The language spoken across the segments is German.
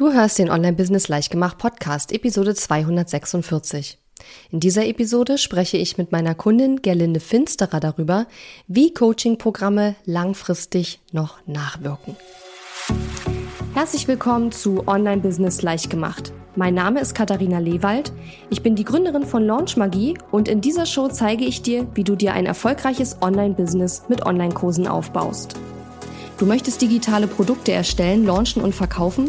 Du hörst den Online-Business Leichtgemacht Podcast, Episode 246. In dieser Episode spreche ich mit meiner Kundin Gerlinde Finsterer darüber, wie Coaching-Programme langfristig noch nachwirken. Herzlich willkommen zu Online-Business Leichtgemacht. Mein Name ist Katharina Lewald. Ich bin die Gründerin von Launch Magie und in dieser Show zeige ich dir, wie du dir ein erfolgreiches Online-Business mit Online-Kursen aufbaust. Du möchtest digitale Produkte erstellen, launchen und verkaufen?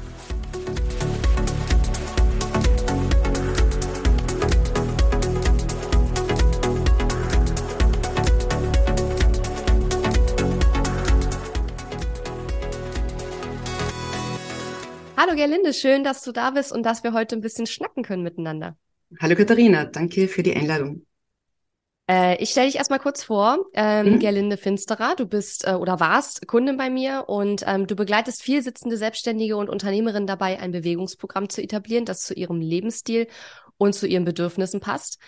Hallo Gerlinde, schön, dass du da bist und dass wir heute ein bisschen schnacken können miteinander. Hallo Katharina, danke für die Einladung. Äh, ich stelle dich erstmal kurz vor, ähm, mhm. Gerlinde Finsterer. Du bist äh, oder warst Kundin bei mir und ähm, du begleitest viel sitzende Selbstständige und Unternehmerinnen dabei, ein Bewegungsprogramm zu etablieren, das zu ihrem Lebensstil und zu ihren Bedürfnissen passt.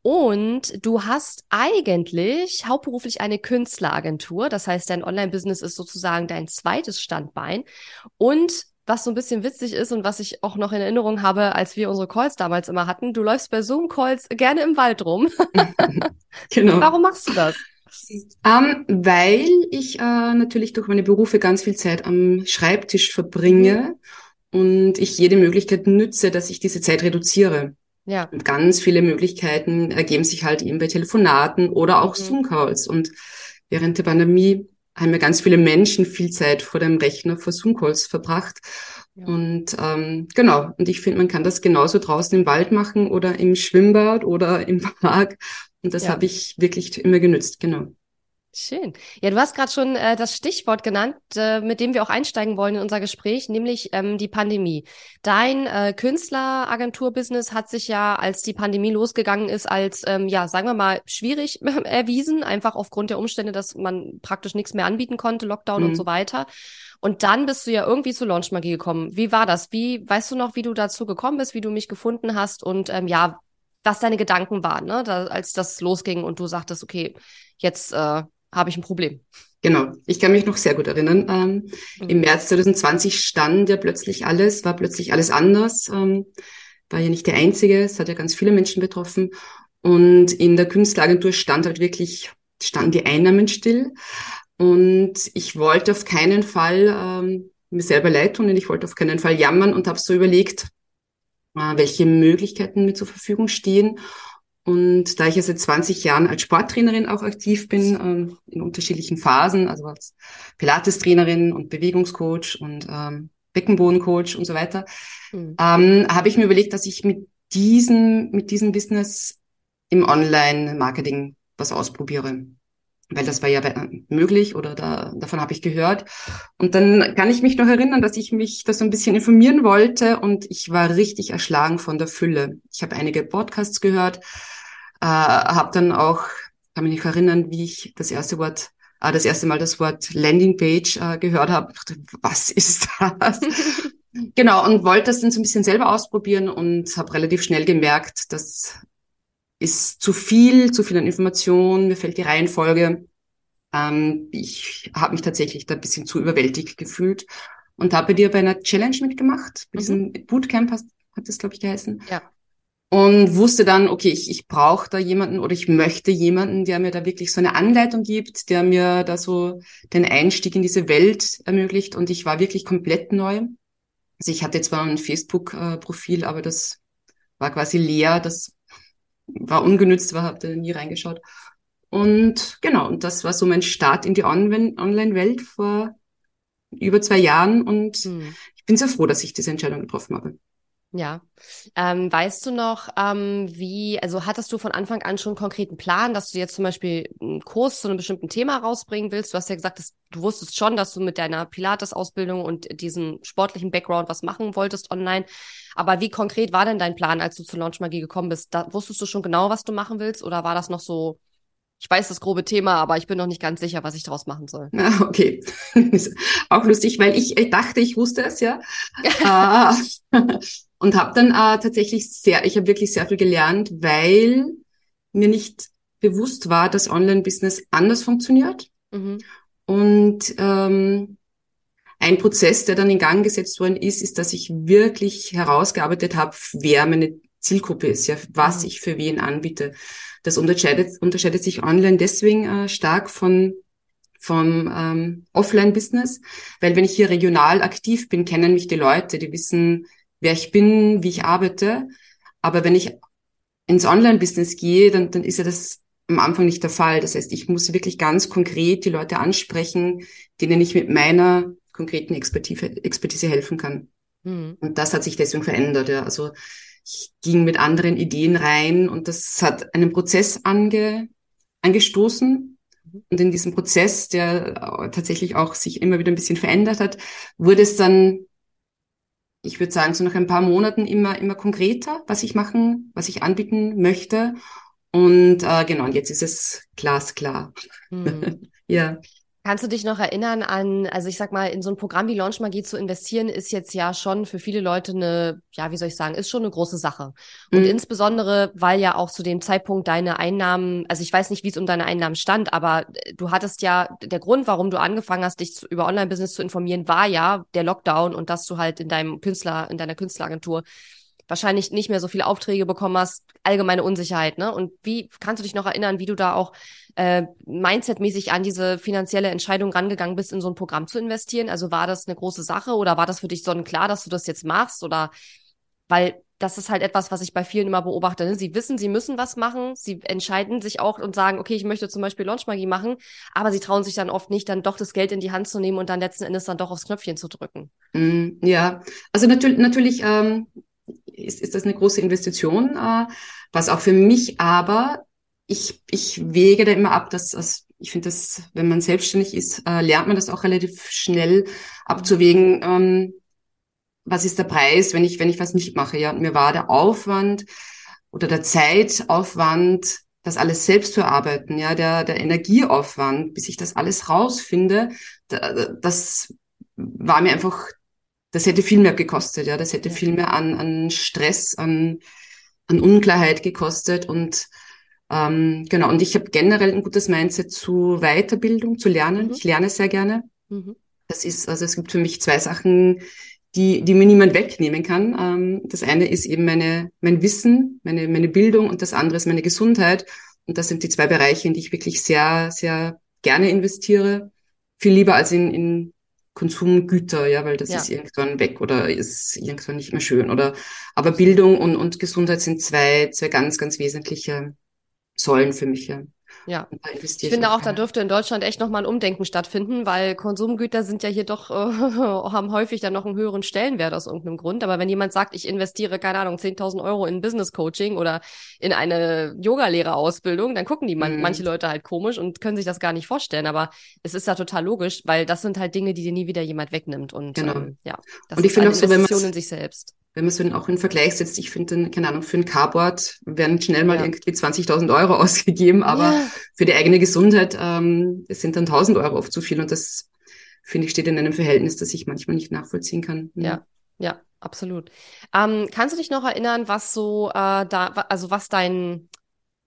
Und du hast eigentlich hauptberuflich eine Künstleragentur. Das heißt, dein Online-Business ist sozusagen dein zweites Standbein. Und was so ein bisschen witzig ist und was ich auch noch in Erinnerung habe, als wir unsere Calls damals immer hatten. Du läufst bei Zoom-Calls gerne im Wald rum. genau. Warum machst du das? Um, ähm, weil ich äh, natürlich durch meine Berufe ganz viel Zeit am Schreibtisch verbringe mhm. und ich jede Möglichkeit nütze, dass ich diese Zeit reduziere. Ja. Und ganz viele Möglichkeiten ergeben sich halt eben bei Telefonaten oder auch mhm. Zoom-Calls. Und während der Pandemie haben ja ganz viele Menschen viel Zeit vor dem Rechner, vor Zoom-Calls verbracht. Ja. Und ähm, genau, und ich finde, man kann das genauso draußen im Wald machen oder im Schwimmbad oder im Park. Und das ja. habe ich wirklich immer genützt, genau. Schön. Ja, du hast gerade schon äh, das Stichwort genannt, äh, mit dem wir auch einsteigen wollen in unser Gespräch, nämlich ähm, die Pandemie. Dein äh, Künstleragentur-Business hat sich ja, als die Pandemie losgegangen ist, als, ähm, ja, sagen wir mal, schwierig erwiesen, einfach aufgrund der Umstände, dass man praktisch nichts mehr anbieten konnte, Lockdown mhm. und so weiter. Und dann bist du ja irgendwie zu Launch Magie gekommen. Wie war das? Wie, weißt du noch, wie du dazu gekommen bist, wie du mich gefunden hast und ähm, ja, was deine Gedanken waren, ne, da, als das losging und du sagtest, okay, jetzt äh, habe ich ein Problem. Genau, ich kann mich noch sehr gut erinnern. Ähm, mhm. Im März 2020 stand ja plötzlich alles, war plötzlich alles anders. Ähm, war ja nicht der einzige, es hat ja ganz viele Menschen betroffen. Und in der Künstleragentur stand halt wirklich, standen die Einnahmen still. Und ich wollte auf keinen Fall ähm, mir selber leid tun und ich wollte auf keinen Fall jammern und habe so überlegt, äh, welche Möglichkeiten mir zur Verfügung stehen. Und da ich ja seit 20 Jahren als Sporttrainerin auch aktiv bin, ähm, in unterschiedlichen Phasen, also als Pilates-Trainerin und Bewegungscoach und ähm, Beckenbodencoach und so weiter, mhm. ähm, habe ich mir überlegt, dass ich mit diesem, mit diesem Business im Online-Marketing was ausprobiere. Weil das war ja möglich oder da, davon habe ich gehört. Und dann kann ich mich noch erinnern, dass ich mich da so ein bisschen informieren wollte und ich war richtig erschlagen von der Fülle. Ich habe einige Podcasts gehört, äh, habe dann auch, kann mich nicht erinnern, wie ich das erste Wort, äh, das erste Mal das Wort Landingpage äh, gehört habe. dachte, was ist das? genau, und wollte das dann so ein bisschen selber ausprobieren und habe relativ schnell gemerkt, das ist zu viel, zu viel an Informationen, mir fällt die Reihenfolge. Ähm, ich habe mich tatsächlich da ein bisschen zu überwältigt gefühlt und habe bei dir bei einer Challenge mitgemacht, bei mhm. diesem Bootcamp hast, hat das, glaube ich, geheißen. Ja und wusste dann, okay, ich, ich brauche da jemanden oder ich möchte jemanden, der mir da wirklich so eine Anleitung gibt, der mir da so den Einstieg in diese Welt ermöglicht. Und ich war wirklich komplett neu. Also ich hatte zwar ein Facebook-Profil, aber das war quasi leer, das war ungenützt, war, habe da nie reingeschaut. Und genau, und das war so mein Start in die Online-Welt vor über zwei Jahren. Und hm. ich bin sehr froh, dass ich diese Entscheidung getroffen habe. Ja. Ähm, weißt du noch, ähm, wie, also hattest du von Anfang an schon einen konkreten Plan, dass du jetzt zum Beispiel einen Kurs zu einem bestimmten Thema rausbringen willst? Du hast ja gesagt, dass, du wusstest schon, dass du mit deiner Pilates-Ausbildung und diesem sportlichen Background was machen wolltest online. Aber wie konkret war denn dein Plan, als du zur Launch Magie gekommen bist? Da, wusstest du schon genau, was du machen willst oder war das noch so ich weiß das grobe Thema, aber ich bin noch nicht ganz sicher, was ich daraus machen soll. Ah, okay. auch lustig, weil ich, ich dachte, ich wusste es, ja. und habe dann äh, tatsächlich sehr, ich habe wirklich sehr viel gelernt, weil mir nicht bewusst war, dass Online-Business anders funktioniert. Mhm. Und ähm, ein Prozess, der dann in Gang gesetzt worden ist, ist, dass ich wirklich herausgearbeitet habe, wer meine Zielgruppe ist, ja, was mhm. ich für wen anbiete. Das unterscheidet, unterscheidet sich online deswegen äh, stark von vom ähm, Offline-Business, weil wenn ich hier regional aktiv bin, kennen mich die Leute, die wissen, wer ich bin, wie ich arbeite. Aber wenn ich ins Online-Business gehe, dann, dann ist ja das am Anfang nicht der Fall. Das heißt, ich muss wirklich ganz konkret die Leute ansprechen, denen ich mit meiner konkreten Expertise, Expertise helfen kann. Mhm. Und das hat sich deswegen verändert. Ja. Also ich ging mit anderen Ideen rein und das hat einen Prozess ange, angestoßen. Mhm. Und in diesem Prozess, der tatsächlich auch sich immer wieder ein bisschen verändert hat, wurde es dann, ich würde sagen, so nach ein paar Monaten immer, immer konkreter, was ich machen, was ich anbieten möchte. Und äh, genau, und jetzt ist es glasklar. Mhm. ja. Kannst du dich noch erinnern an, also ich sag mal, in so ein Programm wie Launch Magie zu investieren, ist jetzt ja schon für viele Leute eine, ja, wie soll ich sagen, ist schon eine große Sache. Und mhm. insbesondere, weil ja auch zu dem Zeitpunkt deine Einnahmen, also ich weiß nicht, wie es um deine Einnahmen stand, aber du hattest ja, der Grund, warum du angefangen hast, dich zu, über Online-Business zu informieren, war ja der Lockdown und dass du halt in deinem Künstler, in deiner Künstleragentur wahrscheinlich nicht mehr so viele Aufträge bekommen hast, allgemeine Unsicherheit, ne? Und wie kannst du dich noch erinnern, wie du da auch äh, mindsetmäßig an diese finanzielle Entscheidung rangegangen bist, in so ein Programm zu investieren? Also war das eine große Sache oder war das für dich sonnenklar, dass du das jetzt machst? Oder weil das ist halt etwas, was ich bei vielen immer beobachte. Ne? Sie wissen, sie müssen was machen, sie entscheiden sich auch und sagen, okay, ich möchte zum Beispiel Launchmagie machen, aber sie trauen sich dann oft nicht, dann doch das Geld in die Hand zu nehmen und dann letzten Endes dann doch aufs Knöpfchen zu drücken. Mm, ja, also natürlich, natürlich ähm, ist, ist das eine große Investition, äh, was auch für mich aber, ich, ich wege da immer ab, dass, dass ich finde, dass wenn man selbstständig ist, äh, lernt man das auch relativ schnell abzuwägen, ähm, was ist der Preis, wenn ich, wenn ich was nicht mache. Ja, mir war der Aufwand oder der Zeitaufwand, das alles selbst zu erarbeiten, ja, der, der Energieaufwand, bis ich das alles rausfinde, das war mir einfach das hätte viel mehr gekostet, ja, das hätte viel mehr an, an Stress, an, an Unklarheit gekostet und ähm, genau, und ich habe generell ein gutes Mindset zu Weiterbildung, zu Lernen. Mhm. Ich lerne sehr gerne. Mhm. Das ist, also es gibt für mich zwei Sachen, die, die mir niemand wegnehmen kann. Ähm, das eine ist eben meine, mein Wissen, meine, meine Bildung und das andere ist meine Gesundheit. Und das sind die zwei Bereiche, in die ich wirklich sehr, sehr gerne investiere. Viel lieber als in, in Konsumgüter, ja, weil das ja. ist irgendwann weg oder ist irgendwann nicht mehr schön. Oder aber Bildung und, und Gesundheit sind zwei, zwei ganz, ganz wesentliche Säulen für mich, ja. Ja, ich finde auch, da dürfte in Deutschland echt nochmal ein Umdenken stattfinden, weil Konsumgüter sind ja hier doch, äh, haben häufig dann noch einen höheren Stellenwert aus irgendeinem Grund. Aber wenn jemand sagt, ich investiere, keine Ahnung, 10.000 Euro in Business Coaching oder in eine Yogalehrerausbildung, dann gucken die man, mhm. manche Leute halt komisch und können sich das gar nicht vorstellen. Aber es ist ja total logisch, weil das sind halt Dinge, die dir nie wieder jemand wegnimmt. Und genau. ähm, ja, das und ich finde auch so, wenn man in sich selbst wenn man so auch in Vergleich setzt, ich finde, keine Ahnung, für ein Carboard werden schnell mal ja. irgendwie 20.000 Euro ausgegeben, aber ja. für die eigene Gesundheit ähm, es sind dann 1.000 Euro oft zu viel und das, finde ich, steht in einem Verhältnis, das ich manchmal nicht nachvollziehen kann. Ja, ja, absolut. Ähm, kannst du dich noch erinnern, was so äh, da, also was dein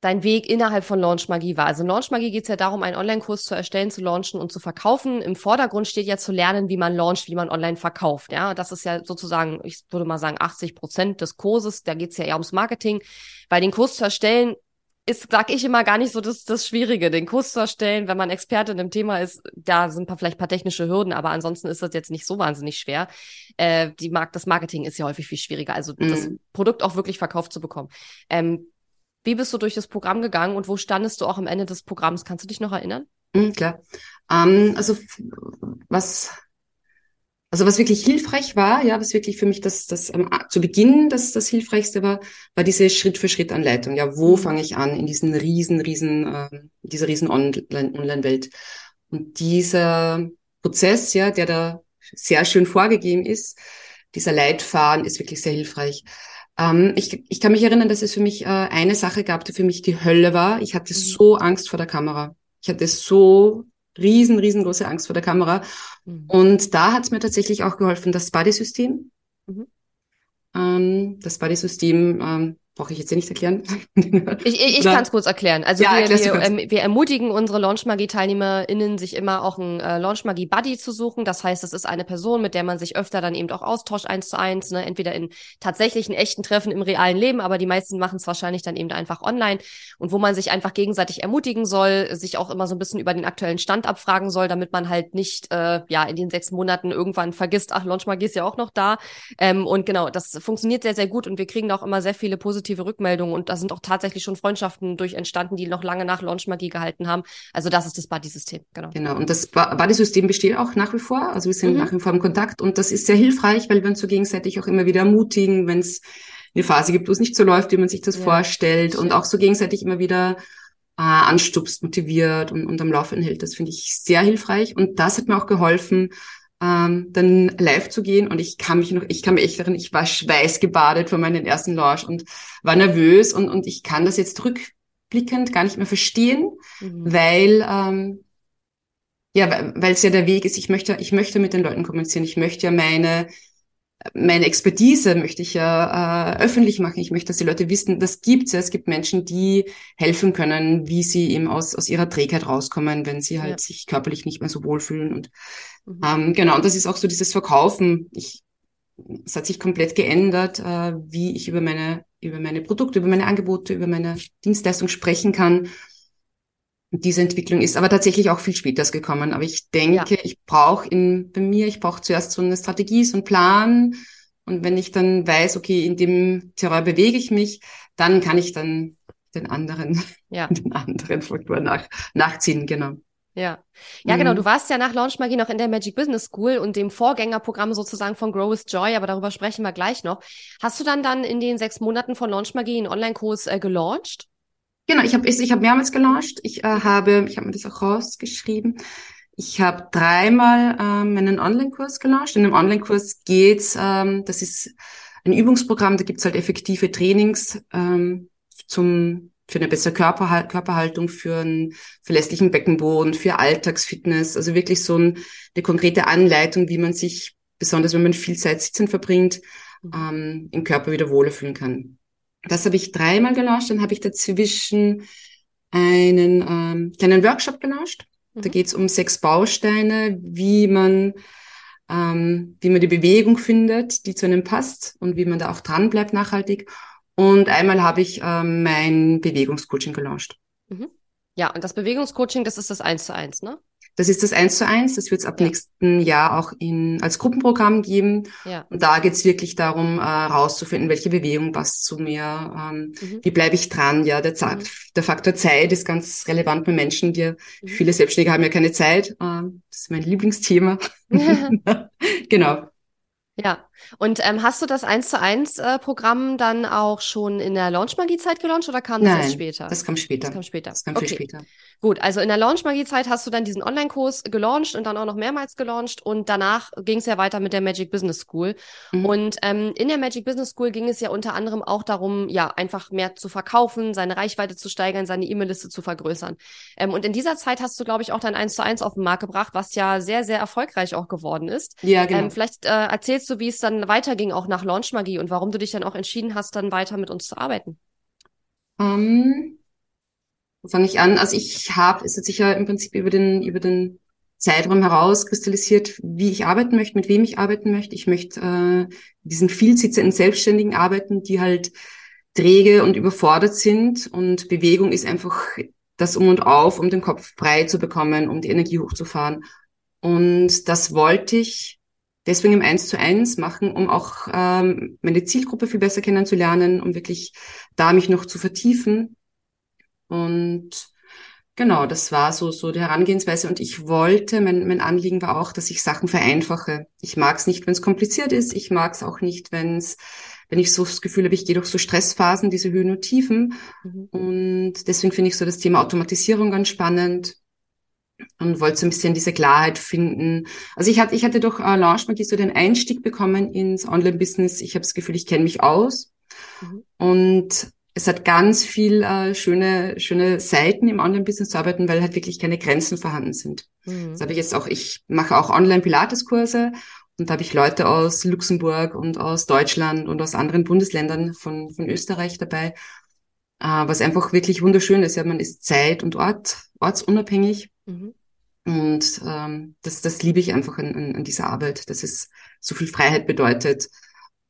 dein Weg innerhalb von Launch Magie war. Also in Launch Magie geht es ja darum, einen Online-Kurs zu erstellen, zu launchen und zu verkaufen. Im Vordergrund steht ja zu lernen, wie man launcht, wie man online verkauft. Ja, das ist ja sozusagen, ich würde mal sagen, 80 Prozent des Kurses. Da geht es ja eher ums Marketing. Weil den Kurs zu erstellen, ist, sag ich immer, gar nicht so das, das Schwierige, den Kurs zu erstellen, wenn man Experte in dem Thema ist. Da sind paar, vielleicht ein paar technische Hürden, aber ansonsten ist das jetzt nicht so wahnsinnig schwer. Äh, die Mark das Marketing ist ja häufig viel schwieriger, also mhm. das Produkt auch wirklich verkauft zu bekommen. Ähm, wie bist du durch das Programm gegangen und wo standest du auch am Ende des Programms? Kannst du dich noch erinnern? Mhm, klar. Ähm, also was also was wirklich hilfreich war, ja, was wirklich für mich das, das ähm, zu Beginn das, das Hilfreichste war, war diese Schritt-für-Schritt-Anleitung. Ja, wo mhm. fange ich an in diesen riesen, riesen, äh, dieser riesen Online-Welt? Und dieser Prozess, ja, der da sehr schön vorgegeben ist, dieser Leitfaden ist wirklich sehr hilfreich. Ähm, ich, ich kann mich erinnern, dass es für mich äh, eine Sache gab, die für mich die Hölle war. Ich hatte mhm. so Angst vor der Kamera. Ich hatte so riesen, riesengroße Angst vor der Kamera. Mhm. Und da hat es mir tatsächlich auch geholfen, das Buddy-System. Mhm. Ähm, das Buddy-System ähm, brauche ich jetzt ja nicht erklären. ich ich, ich kann es kurz erklären. Also ja, wir, wir, ähm, wir ermutigen unsere Launchmagie-TeilnehmerInnen, sich immer auch einen äh, Launchmagie-Buddy zu suchen. Das heißt, das ist eine Person, mit der man sich öfter dann eben auch austauscht, eins zu eins, ne? entweder in tatsächlichen echten Treffen im realen Leben, aber die meisten machen es wahrscheinlich dann eben einfach online und wo man sich einfach gegenseitig ermutigen soll, sich auch immer so ein bisschen über den aktuellen Stand abfragen soll, damit man halt nicht äh, ja in den sechs Monaten irgendwann vergisst, ach, Launchmagie ist ja auch noch da. Ähm, und genau, das funktioniert sehr, sehr gut und wir kriegen da auch immer sehr viele positive positive Rückmeldungen und da sind auch tatsächlich schon Freundschaften durch entstanden, die noch lange nach Launchmagie gehalten haben. Also das ist das Buddy-System, genau. Genau, und das Buddy-System besteht auch nach wie vor. Also wir sind mhm. nach wie vor im Kontakt und das ist sehr hilfreich, weil wir uns so gegenseitig auch immer wieder ermutigen, wenn es eine Phase gibt, wo es nicht so läuft, wie man sich das ja. vorstellt Schön. und auch so gegenseitig immer wieder äh, anstupst, motiviert und, und am Laufen hält. Das finde ich sehr hilfreich und das hat mir auch geholfen, ähm, dann live zu gehen und ich kann mich noch, ich kann mich echt erinnern, ich war schweißgebadet vor meinem ersten Launch und war nervös und, und ich kann das jetzt rückblickend gar nicht mehr verstehen, mhm. weil, ähm, ja, weil es ja der Weg ist, ich möchte, ich möchte mit den Leuten kommunizieren, ich möchte ja meine, meine Expertise möchte ich ja äh, öffentlich machen. Ich möchte, dass die Leute wissen, das gibt's ja. Es gibt Menschen, die helfen können, wie sie eben aus, aus ihrer Trägheit rauskommen, wenn sie halt ja. sich körperlich nicht mehr so wohlfühlen. Und mhm. ähm, genau, und das ist auch so dieses Verkaufen. Ich, es hat sich komplett geändert, äh, wie ich über meine, über meine Produkte, über meine Angebote, über meine Dienstleistung sprechen kann. Und diese Entwicklung ist aber tatsächlich auch viel später gekommen. Aber ich denke, ja. ich brauche in bei mir, ich brauche zuerst so eine Strategie, so einen Plan. Und wenn ich dann weiß, okay, in dem Terror bewege ich mich, dann kann ich dann den anderen, ja. den anderen Faktor nach, nachziehen, genau. Ja. Ja, genau. Mhm. Du warst ja nach Launch Magie noch in der Magic Business School und dem Vorgängerprogramm sozusagen von Grow with Joy, aber darüber sprechen wir gleich noch. Hast du dann dann in den sechs Monaten von Launch Magie einen Online-Kurs äh, gelauncht? Genau, ich habe ich, ich hab mehrmals gelauncht. Ich äh, habe, ich habe mir das auch rausgeschrieben. Ich habe dreimal ähm, einen Online-Kurs gelauncht. In dem Online-Kurs geht's, ähm, das ist ein Übungsprogramm, da gibt's halt effektive Trainings ähm, zum für eine bessere Körperhal Körperhaltung, für einen verlässlichen Beckenboden, für Alltagsfitness. Also wirklich so ein, eine konkrete Anleitung, wie man sich, besonders wenn man viel Zeit sitzen verbringt, mhm. ähm, im Körper wieder wohler fühlen kann. Das habe ich dreimal gelauncht. Dann habe ich dazwischen einen ähm, kleinen Workshop gelauncht. Mhm. Da geht es um sechs Bausteine, wie man ähm, wie man die Bewegung findet, die zu einem passt und wie man da auch dran bleibt nachhaltig. Und einmal habe ich ähm, mein Bewegungscoaching gelauncht. Mhm. Ja, und das Bewegungscoaching, das ist das eins zu eins, ne? Das ist das eins zu eins. Das wird es ab ja. nächsten Jahr auch in, als Gruppenprogramm geben. Ja. Und da geht es wirklich darum, äh, rauszufinden, welche Bewegung passt zu mir, ähm, mhm. wie bleibe ich dran. Ja, der, mhm. der Faktor Zeit ist ganz relevant bei Menschen. Die, mhm. Viele Selbstständige haben ja keine Zeit. Äh, das ist mein Lieblingsthema. genau. Ja, und ähm, hast du das 1 zu 1 äh, Programm dann auch schon in der Launchmagie-Zeit gelauncht oder kam das Nein, erst später? Das kam später. Das kam später. Das kam okay. viel später. Gut, also in der Launchmagie-Zeit hast du dann diesen Online-Kurs gelauncht und dann auch noch mehrmals gelauncht und danach ging es ja weiter mit der Magic Business School. Mhm. Und ähm, in der Magic Business School ging es ja unter anderem auch darum, ja, einfach mehr zu verkaufen, seine Reichweite zu steigern, seine E-Mail-Liste zu vergrößern. Ähm, und in dieser Zeit hast du, glaube ich, auch dein 1 zu 1 auf den Markt gebracht, was ja sehr, sehr erfolgreich auch geworden ist. Ja, genau. Ähm, vielleicht äh, erzählst du, wie es dann weiterging, auch nach Launchmagie und warum du dich dann auch entschieden hast, dann weiter mit uns zu arbeiten. Um, ähm, wo fange ich an? Also ich habe, es hat sich ja im Prinzip über den, über den Zeitraum herauskristallisiert, wie ich arbeiten möchte, mit wem ich arbeiten möchte. Ich möchte äh, diesen vielsitzenden Selbstständigen arbeiten, die halt träge und überfordert sind. Und Bewegung ist einfach das Um und Auf, um den Kopf frei zu bekommen, um die Energie hochzufahren. Und das wollte ich deswegen im Eins zu eins machen, um auch ähm, meine Zielgruppe viel besser kennenzulernen, um wirklich da mich noch zu vertiefen. Und genau, das war so so die Herangehensweise. Und ich wollte, mein, mein Anliegen war auch, dass ich Sachen vereinfache. Ich mag es nicht, wenn es kompliziert ist. Ich mag es auch nicht, wenn es wenn ich so das Gefühl habe, ich gehe durch so Stressphasen, diese Höhen und Tiefen. Mhm. Und deswegen finde ich so das Thema Automatisierung ganz spannend und wollte so ein bisschen diese Klarheit finden. Also ich hatte, ich hatte durch äh, Launchmagie so den Einstieg bekommen ins Online-Business. Ich habe das Gefühl, ich kenne mich aus. Mhm. Und es hat ganz viel äh, schöne, schöne Seiten im Online-Business zu arbeiten, weil halt wirklich keine Grenzen vorhanden sind. Mhm. Das habe ich jetzt auch, ich mache auch Online-Pilates-Kurse und da habe ich Leute aus Luxemburg und aus Deutschland und aus anderen Bundesländern von, von Österreich dabei, äh, was einfach wirklich wunderschön ist. Ja, man ist zeit- und Ort, ortsunabhängig. Mhm. Und ähm, das, das liebe ich einfach an, an, an dieser Arbeit, dass es so viel Freiheit bedeutet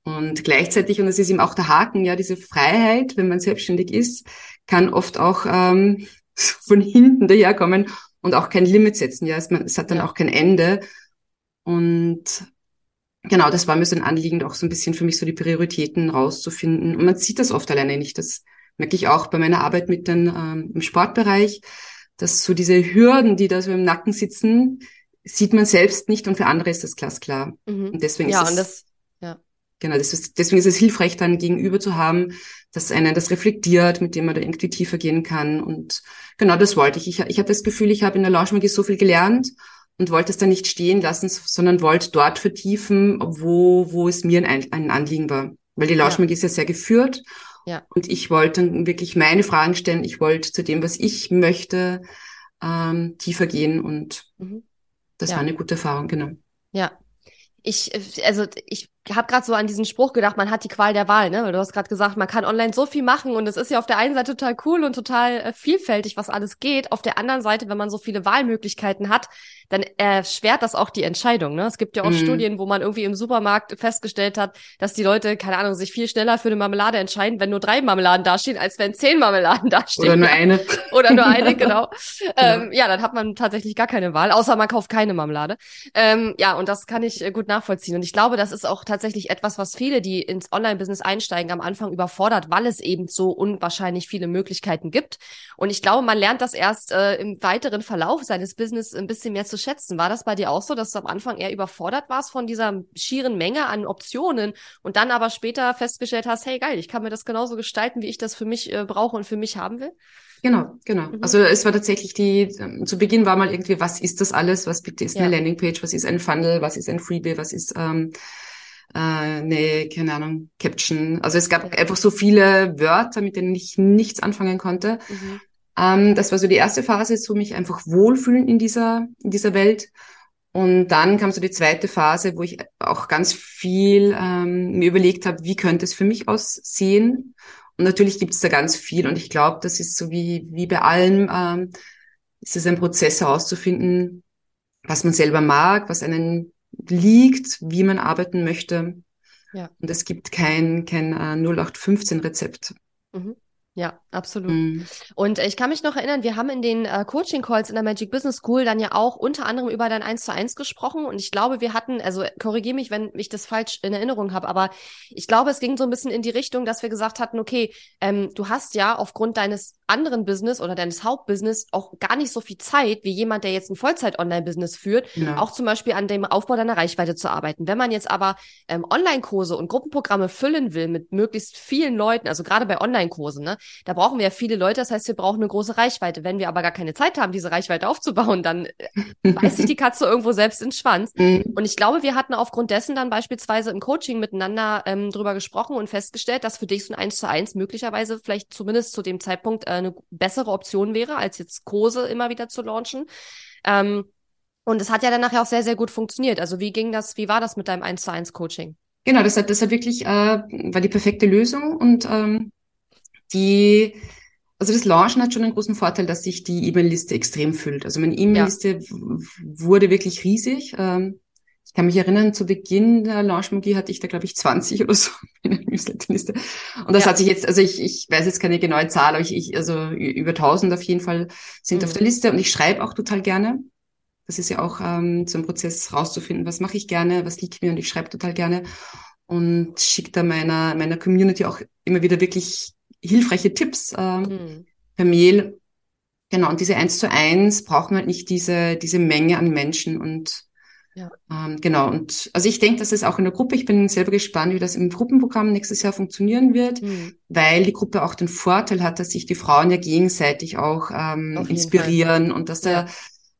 und gleichzeitig, und das ist eben auch der Haken, ja, diese Freiheit, wenn man selbstständig ist, kann oft auch ähm, von hinten daherkommen und auch kein Limit setzen. Ja, es, es hat dann auch kein Ende. Und genau, das war mir so ein Anliegen, auch so ein bisschen für mich so die Prioritäten rauszufinden. Und man sieht das oft alleine nicht. Das merke ich auch bei meiner Arbeit mit den ähm, im Sportbereich, dass so diese Hürden, die da so im Nacken sitzen, sieht man selbst nicht und für andere ist das glasklar. Mhm. Und deswegen ja, ist und das Genau, das ist, deswegen ist es hilfreich, dann Gegenüber zu haben, dass einer das reflektiert, mit dem man da irgendwie tiefer gehen kann. Und genau das wollte ich. Ich, ich habe das Gefühl, ich habe in der Launchmagie so viel gelernt und wollte es dann nicht stehen lassen, sondern wollte dort vertiefen, wo, wo es mir ein, ein Anliegen war. Weil die Launchmagie ja. ist ja sehr geführt. Ja. Und ich wollte dann wirklich meine Fragen stellen. Ich wollte zu dem, was ich möchte, ähm, tiefer gehen. Und mhm. das ja. war eine gute Erfahrung, genau. Ja. Ich, also ich habe gerade so an diesen Spruch gedacht, man hat die Qual der Wahl, ne? Weil du hast gerade gesagt, man kann online so viel machen und es ist ja auf der einen Seite total cool und total äh, vielfältig, was alles geht. Auf der anderen Seite, wenn man so viele Wahlmöglichkeiten hat, dann erschwert das auch die Entscheidung. Ne? Es gibt ja auch mhm. Studien, wo man irgendwie im Supermarkt festgestellt hat, dass die Leute, keine Ahnung, sich viel schneller für eine Marmelade entscheiden, wenn nur drei Marmeladen dastehen, als wenn zehn Marmeladen dastehen. Oder nur eine. Oder nur eine, genau. genau. Ähm, ja, dann hat man tatsächlich gar keine Wahl, außer man kauft keine Marmelade. Ähm, ja, und das kann ich äh, gut nachvollziehen. Und ich glaube, das ist auch tatsächlich etwas, was viele, die ins Online-Business einsteigen, am Anfang überfordert, weil es eben so unwahrscheinlich viele Möglichkeiten gibt. Und ich glaube, man lernt das erst äh, im weiteren Verlauf seines Business ein bisschen mehr zu schätzen. War das bei dir auch so, dass du am Anfang eher überfordert warst von dieser schieren Menge an Optionen und dann aber später festgestellt hast, hey geil, ich kann mir das genauso gestalten, wie ich das für mich äh, brauche und für mich haben will? Genau, genau. Mhm. Also es war tatsächlich die, ähm, zu Beginn war mal irgendwie, was ist das alles? Was bitte ist ja. eine Landingpage? Was ist ein Funnel? Was ist ein Freebie? Was ist ähm, äh, eine, keine Ahnung, Caption? Also es gab einfach so viele Wörter, mit denen ich nichts anfangen konnte. Mhm. Ähm, das war so die erste Phase, so mich einfach wohlfühlen in dieser, in dieser Welt. Und dann kam so die zweite Phase, wo ich auch ganz viel ähm, mir überlegt habe, wie könnte es für mich aussehen. Und natürlich gibt es da ganz viel. Und ich glaube, das ist so wie, wie bei allem, ähm, ist es ein Prozess herauszufinden, was man selber mag, was einen liegt, wie man arbeiten möchte. Ja. Und es gibt kein, kein äh, 0815-Rezept. Mhm. Ja, absolut. Mhm. Und ich kann mich noch erinnern, wir haben in den äh, Coaching Calls in der Magic Business School dann ja auch unter anderem über dein 1 zu 1 gesprochen und ich glaube, wir hatten, also korrigiere mich, wenn ich das falsch in Erinnerung habe, aber ich glaube, es ging so ein bisschen in die Richtung, dass wir gesagt hatten, okay, ähm, du hast ja aufgrund deines anderen Business oder deines Hauptbusiness auch gar nicht so viel Zeit wie jemand, der jetzt ein Vollzeit-Online-Business führt, ja. auch zum Beispiel an dem Aufbau deiner Reichweite zu arbeiten. Wenn man jetzt aber ähm, Online-Kurse und Gruppenprogramme füllen will mit möglichst vielen Leuten, also gerade bei Online-Kursen, ne, da brauchen wir ja viele Leute, das heißt, wir brauchen eine große Reichweite. Wenn wir aber gar keine Zeit haben, diese Reichweite aufzubauen, dann äh, beißt sich die Katze irgendwo selbst ins Schwanz. Mhm. Und ich glaube, wir hatten aufgrund dessen dann beispielsweise im Coaching miteinander ähm, drüber gesprochen und festgestellt, dass für dich so ein 1 zu 1 möglicherweise vielleicht zumindest zu dem Zeitpunkt äh, eine bessere Option wäre, als jetzt Kurse immer wieder zu launchen. Ähm, und es hat ja dann nachher auch sehr, sehr gut funktioniert. Also wie ging das, wie war das mit deinem 1 zu 1 Coaching? Genau, das hat, das hat wirklich, äh, war die perfekte Lösung und ähm, die, also das Launchen hat schon einen großen Vorteil, dass sich die E-Mail-Liste extrem füllt. Also meine E-Mail-Liste ja. wurde wirklich riesig. Ähm, kann mich erinnern, zu Beginn der Launchmagie hatte ich da, glaube ich, 20 oder so in der Newsletterliste. Und das ja. hat sich jetzt, also ich, ich weiß jetzt keine genaue Zahl, aber ich, ich also über 1000 auf jeden Fall sind mhm. auf der Liste und ich schreibe auch total gerne. Das ist ja auch ähm, so ein Prozess rauszufinden, was mache ich gerne, was liegt mir und ich schreibe total gerne und schicke da meiner, meiner Community auch immer wieder wirklich hilfreiche Tipps äh, mhm. per Mail. Genau, und diese eins zu eins brauchen halt nicht diese, diese Menge an Menschen und ja. ähm, genau, und also ich denke, dass es auch in der Gruppe, ich bin selber gespannt, wie das im Gruppenprogramm nächstes Jahr funktionieren wird, mhm. weil die Gruppe auch den Vorteil hat, dass sich die Frauen ja gegenseitig auch ähm, inspirieren Fall. und dass ja. da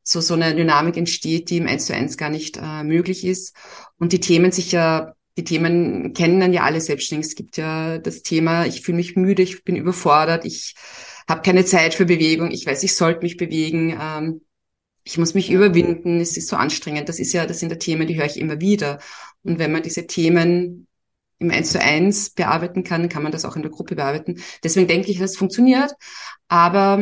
so, so eine Dynamik entsteht, die im eins zu eins gar nicht äh, möglich ist. Und die Themen sich ja die Themen kennen dann ja alle Selbstständigen. Es gibt ja das Thema, ich fühle mich müde, ich bin überfordert, ich habe keine Zeit für Bewegung, ich weiß, ich sollte mich bewegen, ähm, ich muss mich überwinden, es ist so anstrengend. Das ist ja, das sind ja Themen, die höre ich immer wieder. Und wenn man diese Themen im Eins zu eins bearbeiten kann, kann man das auch in der Gruppe bearbeiten. Deswegen denke ich, dass es funktioniert. Aber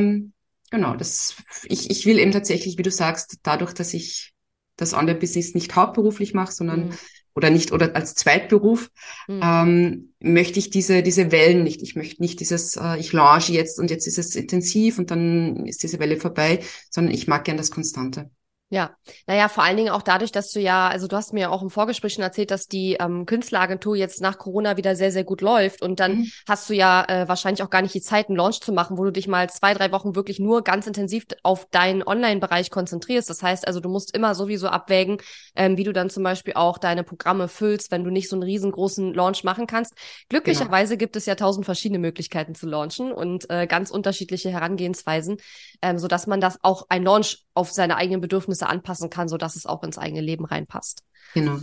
genau, das, ich, ich will eben tatsächlich, wie du sagst, dadurch, dass ich das Online-Business nicht hauptberuflich mache, sondern mhm oder nicht oder als Zweitberuf mhm. ähm, möchte ich diese diese Wellen nicht. Ich möchte nicht dieses äh, ich launche jetzt und jetzt ist es intensiv und dann ist diese Welle vorbei, sondern ich mag gern das Konstante. Ja, naja, vor allen Dingen auch dadurch, dass du ja, also du hast mir auch im Vorgespräch schon erzählt, dass die ähm, Künstleragentur jetzt nach Corona wieder sehr, sehr gut läuft und dann mhm. hast du ja äh, wahrscheinlich auch gar nicht die Zeit, einen Launch zu machen, wo du dich mal zwei, drei Wochen wirklich nur ganz intensiv auf deinen Online-Bereich konzentrierst. Das heißt also, du musst immer sowieso abwägen, ähm, wie du dann zum Beispiel auch deine Programme füllst, wenn du nicht so einen riesengroßen Launch machen kannst. Glücklicherweise genau. gibt es ja tausend verschiedene Möglichkeiten zu launchen und äh, ganz unterschiedliche Herangehensweisen, ähm, so dass man das auch ein Launch auf seine eigenen Bedürfnisse anpassen kann, so dass es auch ins eigene Leben reinpasst. Genau.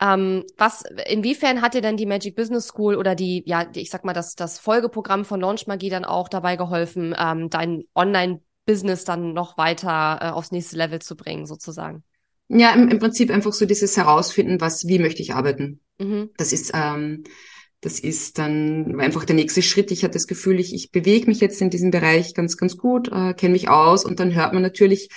Ähm, was, inwiefern hat dir denn die Magic Business School oder die, ja, ich sag mal, das, das Folgeprogramm von Launch Magie dann auch dabei geholfen, ähm, dein Online-Business dann noch weiter äh, aufs nächste Level zu bringen, sozusagen? Ja, im, im Prinzip einfach so dieses Herausfinden, was, wie möchte ich arbeiten. Mhm. Das ist, ähm, das ist dann einfach der nächste Schritt. Ich hatte das Gefühl, ich, ich bewege mich jetzt in diesem Bereich ganz, ganz gut, äh, kenne mich aus und dann hört man natürlich,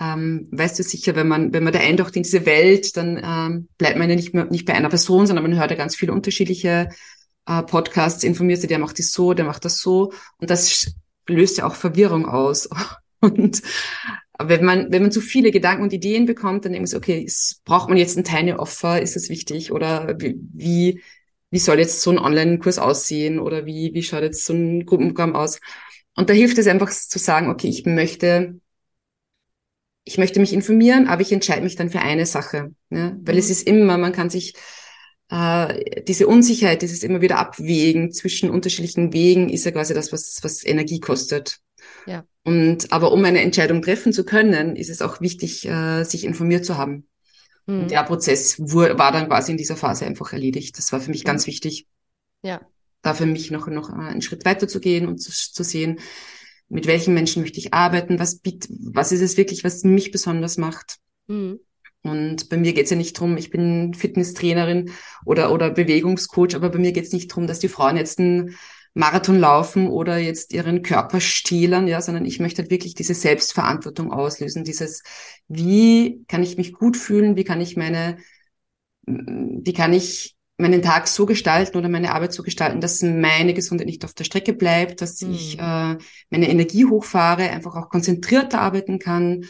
ähm, weißt du sicher, wenn man, wenn man da eintaucht in diese Welt, dann ähm, bleibt man ja nicht mehr nicht bei einer Person, sondern man hört ja ganz viele unterschiedliche äh, Podcasts, informiert sich, der macht das so, der macht das so. Und das löst ja auch Verwirrung aus. Und wenn man, wenn man zu viele Gedanken und Ideen bekommt, dann denkt man so, okay, ist, braucht man jetzt ein Tiny Offer? Ist es wichtig? Oder wie, wie soll jetzt so ein Online-Kurs aussehen? Oder wie, wie schaut jetzt so ein Gruppenprogramm aus? Und da hilft es einfach zu sagen, okay, ich möchte ich möchte mich informieren, aber ich entscheide mich dann für eine Sache. Ja? Weil mhm. es ist immer, man kann sich äh, diese Unsicherheit, dieses immer wieder Abwägen zwischen unterschiedlichen Wegen, ist ja quasi das, was, was Energie kostet. Ja. Und aber um eine Entscheidung treffen zu können, ist es auch wichtig, äh, sich informiert zu haben. Mhm. Und der Prozess war dann quasi in dieser Phase einfach erledigt. Das war für mich mhm. ganz wichtig. Ja. Da für mich noch, noch einen Schritt weiter zu gehen und zu, zu sehen, mit welchen Menschen möchte ich arbeiten, was, biet, was ist es wirklich, was mich besonders macht. Mhm. Und bei mir geht's ja nicht drum, ich bin Fitnesstrainerin oder, oder Bewegungscoach, aber bei mir geht's nicht drum, dass die Frauen jetzt einen Marathon laufen oder jetzt ihren Körper stehlern, ja, sondern ich möchte halt wirklich diese Selbstverantwortung auslösen, dieses, wie kann ich mich gut fühlen, wie kann ich meine, wie kann ich meinen Tag so gestalten oder meine Arbeit so gestalten, dass meine Gesundheit nicht auf der Strecke bleibt, dass mhm. ich äh, meine Energie hochfahre, einfach auch konzentrierter arbeiten kann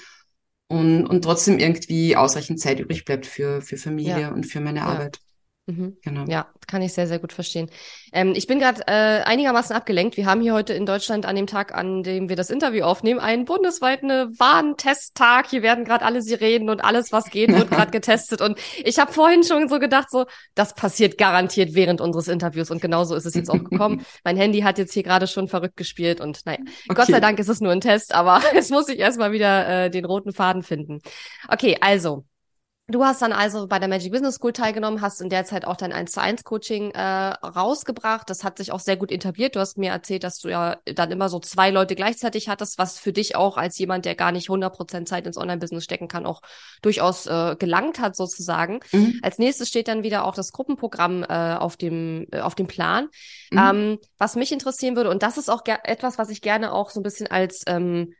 und, und trotzdem irgendwie ausreichend Zeit übrig bleibt für, für Familie ja. und für meine. Arbeit. Mhm. Genau. Ja, kann ich sehr, sehr gut verstehen. Ähm, ich bin gerade äh, einigermaßen abgelenkt. Wir haben hier heute in Deutschland an dem Tag, an dem wir das Interview aufnehmen, einen bundesweiten Warntesttag. Hier werden gerade alle Sirenen und alles, was geht, wird gerade getestet. Und ich habe vorhin schon so gedacht, so, das passiert garantiert während unseres Interviews. Und genauso ist es jetzt auch gekommen. mein Handy hat jetzt hier gerade schon verrückt gespielt und naja, okay. Gott sei Dank ist es nur ein Test, aber es muss ich erstmal wieder äh, den roten Faden finden. Okay, also. Du hast dann also bei der Magic Business School teilgenommen, hast in der Zeit auch dein 1 zu 1 Coaching äh, rausgebracht. Das hat sich auch sehr gut etabliert. Du hast mir erzählt, dass du ja dann immer so zwei Leute gleichzeitig hattest, was für dich auch als jemand, der gar nicht 100% Zeit ins Online-Business stecken kann, auch durchaus äh, gelangt hat sozusagen. Mhm. Als nächstes steht dann wieder auch das Gruppenprogramm äh, auf, dem, äh, auf dem Plan. Mhm. Ähm, was mich interessieren würde, und das ist auch etwas, was ich gerne auch so ein bisschen als ähm,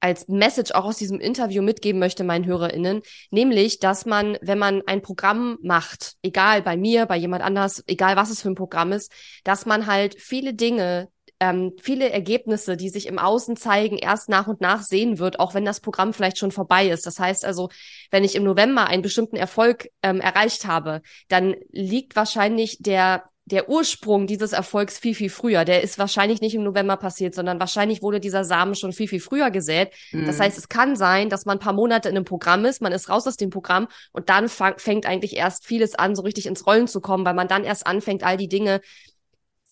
als Message auch aus diesem Interview mitgeben möchte meinen HörerInnen, nämlich, dass man, wenn man ein Programm macht, egal bei mir, bei jemand anders, egal was es für ein Programm ist, dass man halt viele Dinge, ähm, viele Ergebnisse, die sich im Außen zeigen, erst nach und nach sehen wird, auch wenn das Programm vielleicht schon vorbei ist. Das heißt also, wenn ich im November einen bestimmten Erfolg ähm, erreicht habe, dann liegt wahrscheinlich der der Ursprung dieses Erfolgs viel, viel früher. Der ist wahrscheinlich nicht im November passiert, sondern wahrscheinlich wurde dieser Samen schon viel, viel früher gesät. Mhm. Das heißt, es kann sein, dass man ein paar Monate in einem Programm ist, man ist raus aus dem Programm und dann fang, fängt eigentlich erst vieles an, so richtig ins Rollen zu kommen, weil man dann erst anfängt, all die Dinge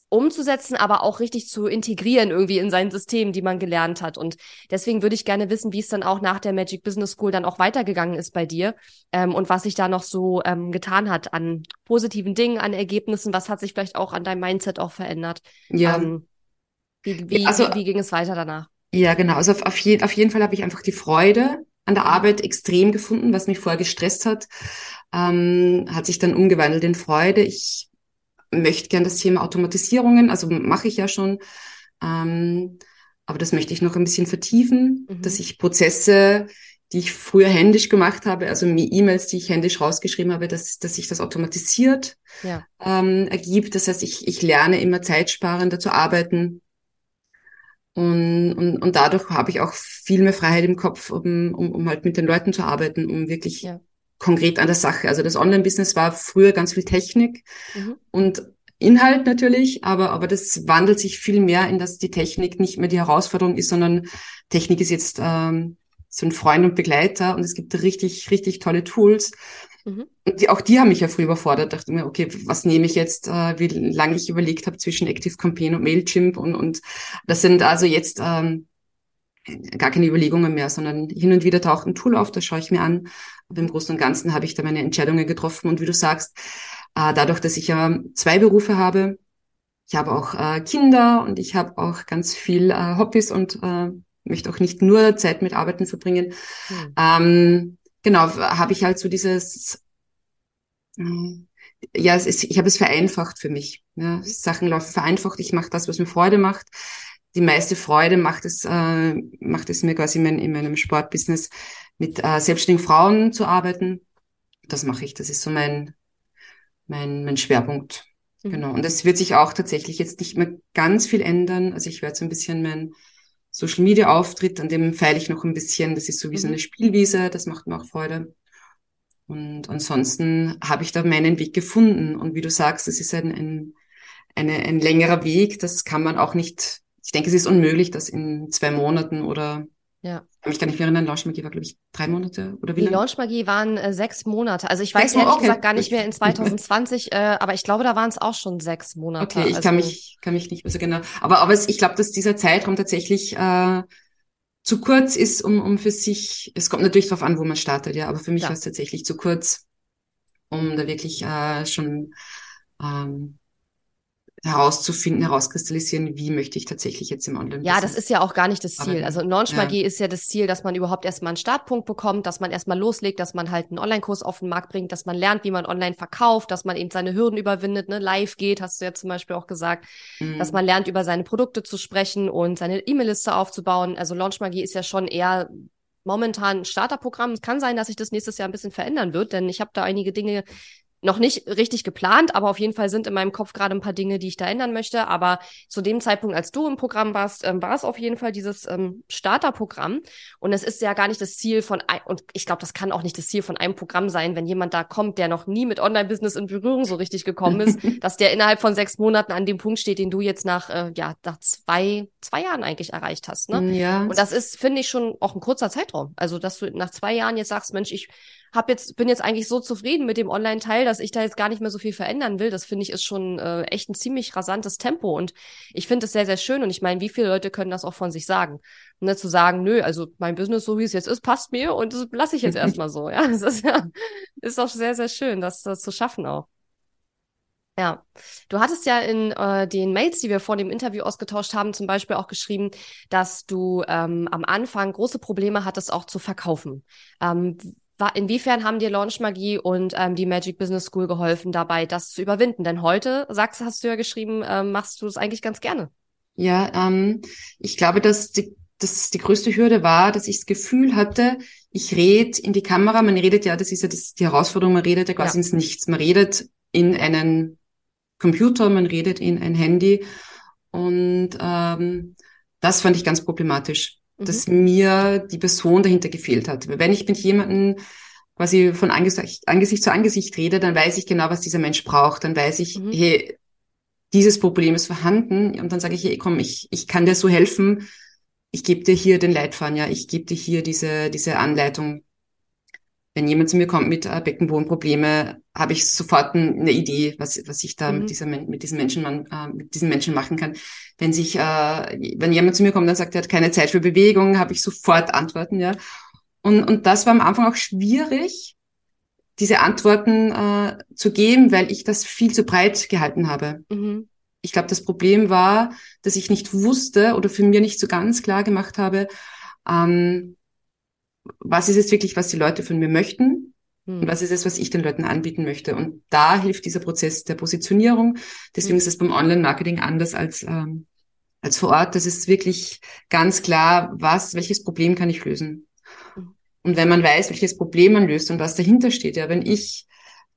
umzusetzen, aber auch richtig zu integrieren irgendwie in sein System, die man gelernt hat. Und deswegen würde ich gerne wissen, wie es dann auch nach der Magic Business School dann auch weitergegangen ist bei dir ähm, und was sich da noch so ähm, getan hat an positiven Dingen, an Ergebnissen. Was hat sich vielleicht auch an deinem Mindset auch verändert? Ja. Ähm, wie, wie, also, wie, wie ging es weiter danach? Ja, genau. Also auf, auf, je, auf jeden Fall habe ich einfach die Freude an der Arbeit extrem gefunden, was mich vorher gestresst hat, ähm, hat sich dann umgewandelt in Freude. Ich möchte gern das Thema Automatisierungen, also mache ich ja schon, ähm, aber das möchte ich noch ein bisschen vertiefen, mhm. dass ich Prozesse, die ich früher händisch gemacht habe, also E-Mails, die ich händisch rausgeschrieben habe, dass, dass sich das automatisiert ja. ähm, ergibt. Das heißt, ich, ich lerne immer zeitsparender zu arbeiten. Und, und, und dadurch habe ich auch viel mehr Freiheit im Kopf, um, um, um halt mit den Leuten zu arbeiten, um wirklich ja. Konkret an der Sache. Also das Online-Business war früher ganz viel Technik mhm. und Inhalt natürlich, aber, aber das wandelt sich viel mehr in, dass die Technik nicht mehr die Herausforderung ist, sondern Technik ist jetzt ähm, so ein Freund und Begleiter und es gibt richtig, richtig tolle Tools. Mhm. Und die, auch die haben mich ja früh überfordert. Dachte mir, okay, was nehme ich jetzt, äh, wie lange ich überlegt habe zwischen Active Campaign und Mailchimp und, und das sind also jetzt ähm, gar keine Überlegungen mehr, sondern hin und wieder taucht ein Tool auf, das schaue ich mir an. Aber im Großen und Ganzen habe ich da meine Entscheidungen getroffen. Und wie du sagst, äh, dadurch, dass ich ja zwei Berufe habe, ich habe auch äh, Kinder und ich habe auch ganz viel äh, Hobbys und möchte auch nicht nur Zeit mit Arbeiten verbringen. Mhm. Ähm, genau, habe ich halt so dieses, ja, es ist, ich habe es vereinfacht für mich. Ja. Sachen laufen vereinfacht, ich mache das, was mir Freude macht. Die meiste Freude macht es, äh, macht es mir quasi in, mein, in meinem Sportbusiness mit äh, selbstständigen Frauen zu arbeiten. Das mache ich, das ist so mein, mein, mein Schwerpunkt. Mhm. Genau. Und es wird sich auch tatsächlich jetzt nicht mehr ganz viel ändern. Also ich werde so ein bisschen mein Social Media Auftritt, an dem feile ich noch ein bisschen. Das ist so wie mhm. so eine Spielwiese, das macht mir auch Freude. Und ansonsten habe ich da meinen Weg gefunden. Und wie du sagst, es ist ein, ein, eine, ein längerer Weg. Das kann man auch nicht, ich denke, es ist unmöglich, das in zwei Monaten oder ja. Ich kann mich gar nicht mehr erinnern, Launchmagie war, glaube ich, drei Monate oder wie Die Launchmagie waren äh, sechs Monate. Also ich weiß ehrlich okay. gesagt gar nicht mehr in 2020, äh, aber ich glaube, da waren es auch schon sechs Monate. Okay, ich also, kann mich, kann mich nicht mehr so genau. Aber, aber es, ich glaube, dass dieser Zeitraum tatsächlich äh, zu kurz ist, um, um für sich, es kommt natürlich darauf an, wo man startet, ja, aber für mich ja. war es tatsächlich zu kurz, um da wirklich äh, schon ähm, herauszufinden, herauskristallisieren, wie möchte ich tatsächlich jetzt im Online. Ja, das ist ja auch gar nicht das Ziel. Also Launchmagie ja. ist ja das Ziel, dass man überhaupt erstmal einen Startpunkt bekommt, dass man erstmal loslegt, dass man halt einen Online-Kurs auf den Markt bringt, dass man lernt, wie man online verkauft, dass man eben seine Hürden überwindet, ne, live geht, hast du ja zum Beispiel auch gesagt, mhm. dass man lernt, über seine Produkte zu sprechen und seine E-Mail-Liste aufzubauen. Also Launchmagie ist ja schon eher momentan ein Starterprogramm. Es kann sein, dass sich das nächstes Jahr ein bisschen verändern wird, denn ich habe da einige Dinge noch nicht richtig geplant, aber auf jeden Fall sind in meinem Kopf gerade ein paar Dinge, die ich da ändern möchte. Aber zu dem Zeitpunkt, als du im Programm warst, ähm, war es auf jeden Fall dieses ähm, Starterprogramm. Und es ist ja gar nicht das Ziel von, ein, und ich glaube, das kann auch nicht das Ziel von einem Programm sein, wenn jemand da kommt, der noch nie mit Online-Business in Berührung so richtig gekommen ist, dass der innerhalb von sechs Monaten an dem Punkt steht, den du jetzt nach, äh, ja, nach zwei, zwei Jahren eigentlich erreicht hast. Ne? Ja. Und das ist, finde ich, schon auch ein kurzer Zeitraum. Also, dass du nach zwei Jahren jetzt sagst, Mensch, ich hab jetzt, bin jetzt eigentlich so zufrieden mit dem Online-Teil, dass ich da jetzt gar nicht mehr so viel verändern will. Das finde ich ist schon äh, echt ein ziemlich rasantes Tempo. Und ich finde es sehr, sehr schön. Und ich meine, wie viele Leute können das auch von sich sagen? Ne, zu sagen, nö, also mein Business, so wie es jetzt ist, passt mir und das lasse ich jetzt erstmal so. Ja, das ist ja, ist auch sehr, sehr schön, das, das zu schaffen auch. Ja, du hattest ja in äh, den Mails, die wir vor dem Interview ausgetauscht haben, zum Beispiel auch geschrieben, dass du ähm, am Anfang große Probleme hattest, auch zu verkaufen. Ähm, Inwiefern haben dir Launch Magie und ähm, die Magic Business School geholfen, dabei das zu überwinden? Denn heute, sagst hast du ja geschrieben, ähm, machst du das eigentlich ganz gerne. Ja, ähm, ich glaube, dass die, dass die größte Hürde war, dass ich das Gefühl hatte, ich rede in die Kamera. Man redet ja, das ist ja das, die Herausforderung, man redet ja quasi ja. ins Nichts. Man redet in einen Computer, man redet in ein Handy. Und ähm, das fand ich ganz problematisch dass mhm. mir die Person dahinter gefehlt hat. Wenn ich mit jemandem quasi von Angesicht, Angesicht zu Angesicht rede, dann weiß ich genau, was dieser Mensch braucht. Dann weiß ich, mhm. hey, dieses Problem ist vorhanden. Und dann sage ich, hey, komm, ich, ich kann dir so helfen. Ich gebe dir hier den Leitfaden, ja, ich gebe dir hier diese, diese Anleitung. Wenn jemand zu mir kommt mit äh, Beckenbodenprobleme, habe ich sofort eine Idee, was, was ich da mhm. mit, dieser, mit diesem Menschen, man, äh, mit diesem Menschen machen kann. Wenn sich, äh, wenn jemand zu mir kommt und sagt, er hat keine Zeit für Bewegung, habe ich sofort Antworten, ja. Und, und das war am Anfang auch schwierig, diese Antworten äh, zu geben, weil ich das viel zu breit gehalten habe. Mhm. Ich glaube, das Problem war, dass ich nicht wusste oder für mir nicht so ganz klar gemacht habe, ähm, was ist es wirklich, was die Leute von mir möchten mhm. und was ist es, was ich den Leuten anbieten möchte. Und da hilft dieser Prozess der Positionierung. Deswegen mhm. ist es beim Online-Marketing anders als, ähm, als vor Ort. Das ist wirklich ganz klar, was, welches Problem kann ich lösen. Und wenn man weiß, welches Problem man löst und was dahinter steht, ja, wenn ich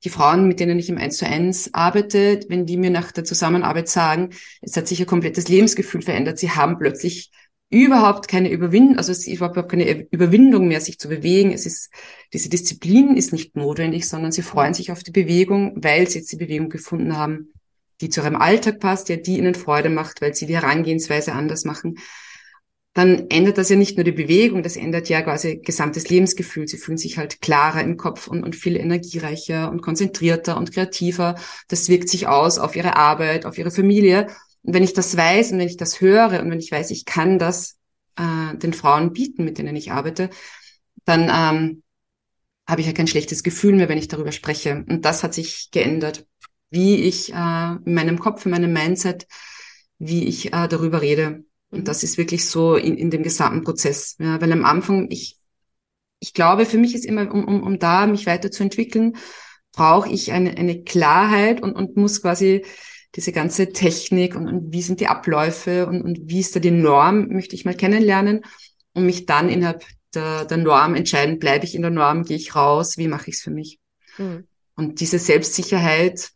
die Frauen, mit denen ich im Eins zu eins arbeite, wenn die mir nach der Zusammenarbeit sagen, es hat sich ihr komplettes Lebensgefühl verändert, sie haben plötzlich überhaupt keine Überwindung, also es ist überhaupt keine Überwindung mehr, sich zu bewegen. Es ist, diese Disziplin ist nicht notwendig, sondern sie freuen sich auf die Bewegung, weil sie jetzt die Bewegung gefunden haben, die zu ihrem Alltag passt, ja, die ihnen Freude macht, weil sie die Herangehensweise anders machen dann ändert das ja nicht nur die Bewegung, das ändert ja quasi gesamtes Lebensgefühl. Sie fühlen sich halt klarer im Kopf und, und viel energiereicher und konzentrierter und kreativer. Das wirkt sich aus auf ihre Arbeit, auf ihre Familie. Und wenn ich das weiß und wenn ich das höre und wenn ich weiß, ich kann das äh, den Frauen bieten, mit denen ich arbeite, dann ähm, habe ich ja kein schlechtes Gefühl mehr, wenn ich darüber spreche. Und das hat sich geändert, wie ich äh, in meinem Kopf, in meinem Mindset, wie ich äh, darüber rede. Und das ist wirklich so in, in dem gesamten Prozess. Ja, weil am Anfang, ich, ich glaube, für mich ist immer, um, um, um da mich weiterzuentwickeln, brauche ich eine, eine Klarheit und, und muss quasi diese ganze Technik und, und wie sind die Abläufe und, und wie ist da die Norm, möchte ich mal kennenlernen und mich dann innerhalb der, der Norm entscheiden, bleibe ich in der Norm, gehe ich raus, wie mache ich es für mich. Mhm. Und diese Selbstsicherheit,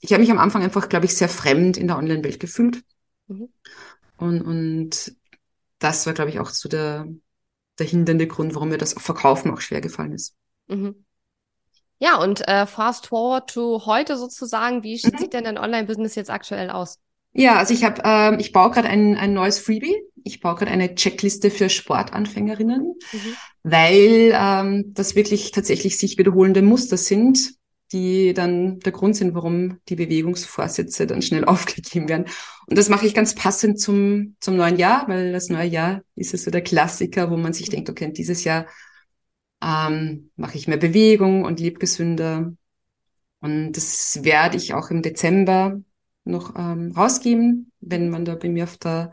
ich habe mich am Anfang einfach, glaube ich, sehr fremd in der Online-Welt gefühlt. Mhm. Und, und das war, glaube ich, auch so der, der hindernde Grund, warum mir das Verkaufen auch schwer gefallen ist. Mhm. Ja, und äh, fast forward to heute sozusagen, wie mhm. sieht denn dein Online-Business jetzt aktuell aus? Ja, also ich habe, ähm, ich baue gerade ein, ein neues Freebie. Ich baue gerade eine Checkliste für Sportanfängerinnen, mhm. weil ähm, das wirklich tatsächlich sich wiederholende Muster sind, die dann der Grund sind, warum die Bewegungsvorsätze dann schnell aufgegeben werden. Und das mache ich ganz passend zum, zum neuen Jahr, weil das neue Jahr ist ja so der Klassiker, wo man sich denkt, okay, dieses Jahr ähm, mache ich mehr Bewegung und lebe gesünder. Und das werde ich auch im Dezember noch ähm, rausgeben, wenn man da bei mir auf der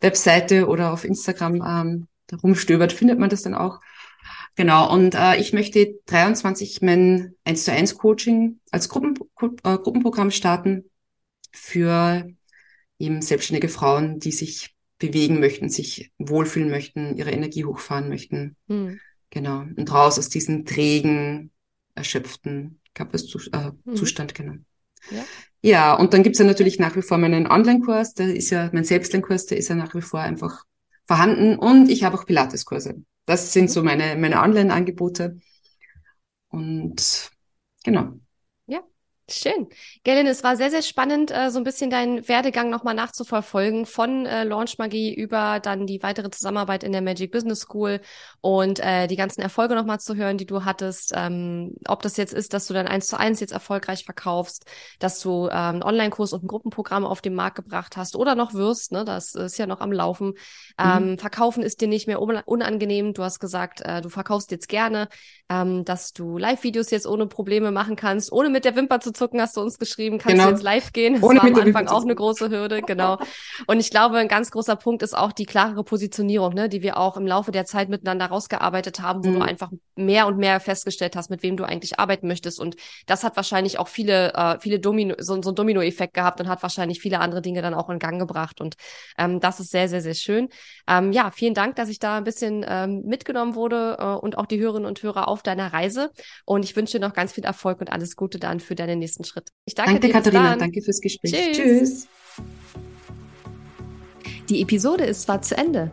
Webseite oder auf Instagram ähm, rumstöbert, findet man das dann auch. Genau, und äh, ich möchte 23 mein 1 zu 1 Coaching als Gruppen, äh, Gruppenprogramm starten für eben selbstständige Frauen, die sich bewegen möchten, sich wohlfühlen möchten, ihre Energie hochfahren möchten. Mhm. Genau. Und raus aus diesem trägen, erschöpften Körperzustand, äh, mhm. Zustand, genau. Ja. ja, und dann gibt's ja natürlich nach wie vor meinen Online-Kurs, der ist ja, mein Selbstlernkurs, der ist ja nach wie vor einfach vorhanden. Und ich habe auch Pilates-Kurse. Das sind so meine, meine Online-Angebote. Und genau. Schön. Gellin, es war sehr, sehr spannend, äh, so ein bisschen deinen Werdegang nochmal nachzuverfolgen, von äh, Launch Magie über dann die weitere Zusammenarbeit in der Magic Business School und äh, die ganzen Erfolge nochmal zu hören, die du hattest. Ähm, ob das jetzt ist, dass du dein eins zu eins jetzt erfolgreich verkaufst, dass du ähm, einen Online-Kurs und ein Gruppenprogramm auf den Markt gebracht hast oder noch wirst, ne? Das ist ja noch am Laufen. Ähm, mhm. Verkaufen ist dir nicht mehr unangenehm. Du hast gesagt, du verkaufst jetzt gerne, ähm, dass du Live-Videos jetzt ohne Probleme machen kannst, ohne mit der Wimper zu zucken, hast du uns geschrieben, kannst genau. du jetzt live gehen? Das Ohne war am Anfang auch eine große Hürde, genau. Und ich glaube, ein ganz großer Punkt ist auch die klarere Positionierung, ne, die wir auch im Laufe der Zeit miteinander rausgearbeitet haben, wo mhm. du einfach mehr und mehr festgestellt hast, mit wem du eigentlich arbeiten möchtest. Und das hat wahrscheinlich auch viele, äh, viele Domino, so, so ein Domino-Effekt gehabt und hat wahrscheinlich viele andere Dinge dann auch in Gang gebracht. Und ähm, das ist sehr, sehr, sehr schön. Ähm, ja, vielen Dank, dass ich da ein bisschen ähm, mitgenommen wurde äh, und auch die Hörerinnen und Hörer auf deiner Reise. Und ich wünsche dir noch ganz viel Erfolg und alles Gute dann für deine nächste nächsten Schritt. Ich danke, danke dir. Katharina. Danke fürs Gespräch. Tschüss. Tschüss. Die Episode ist zwar zu Ende,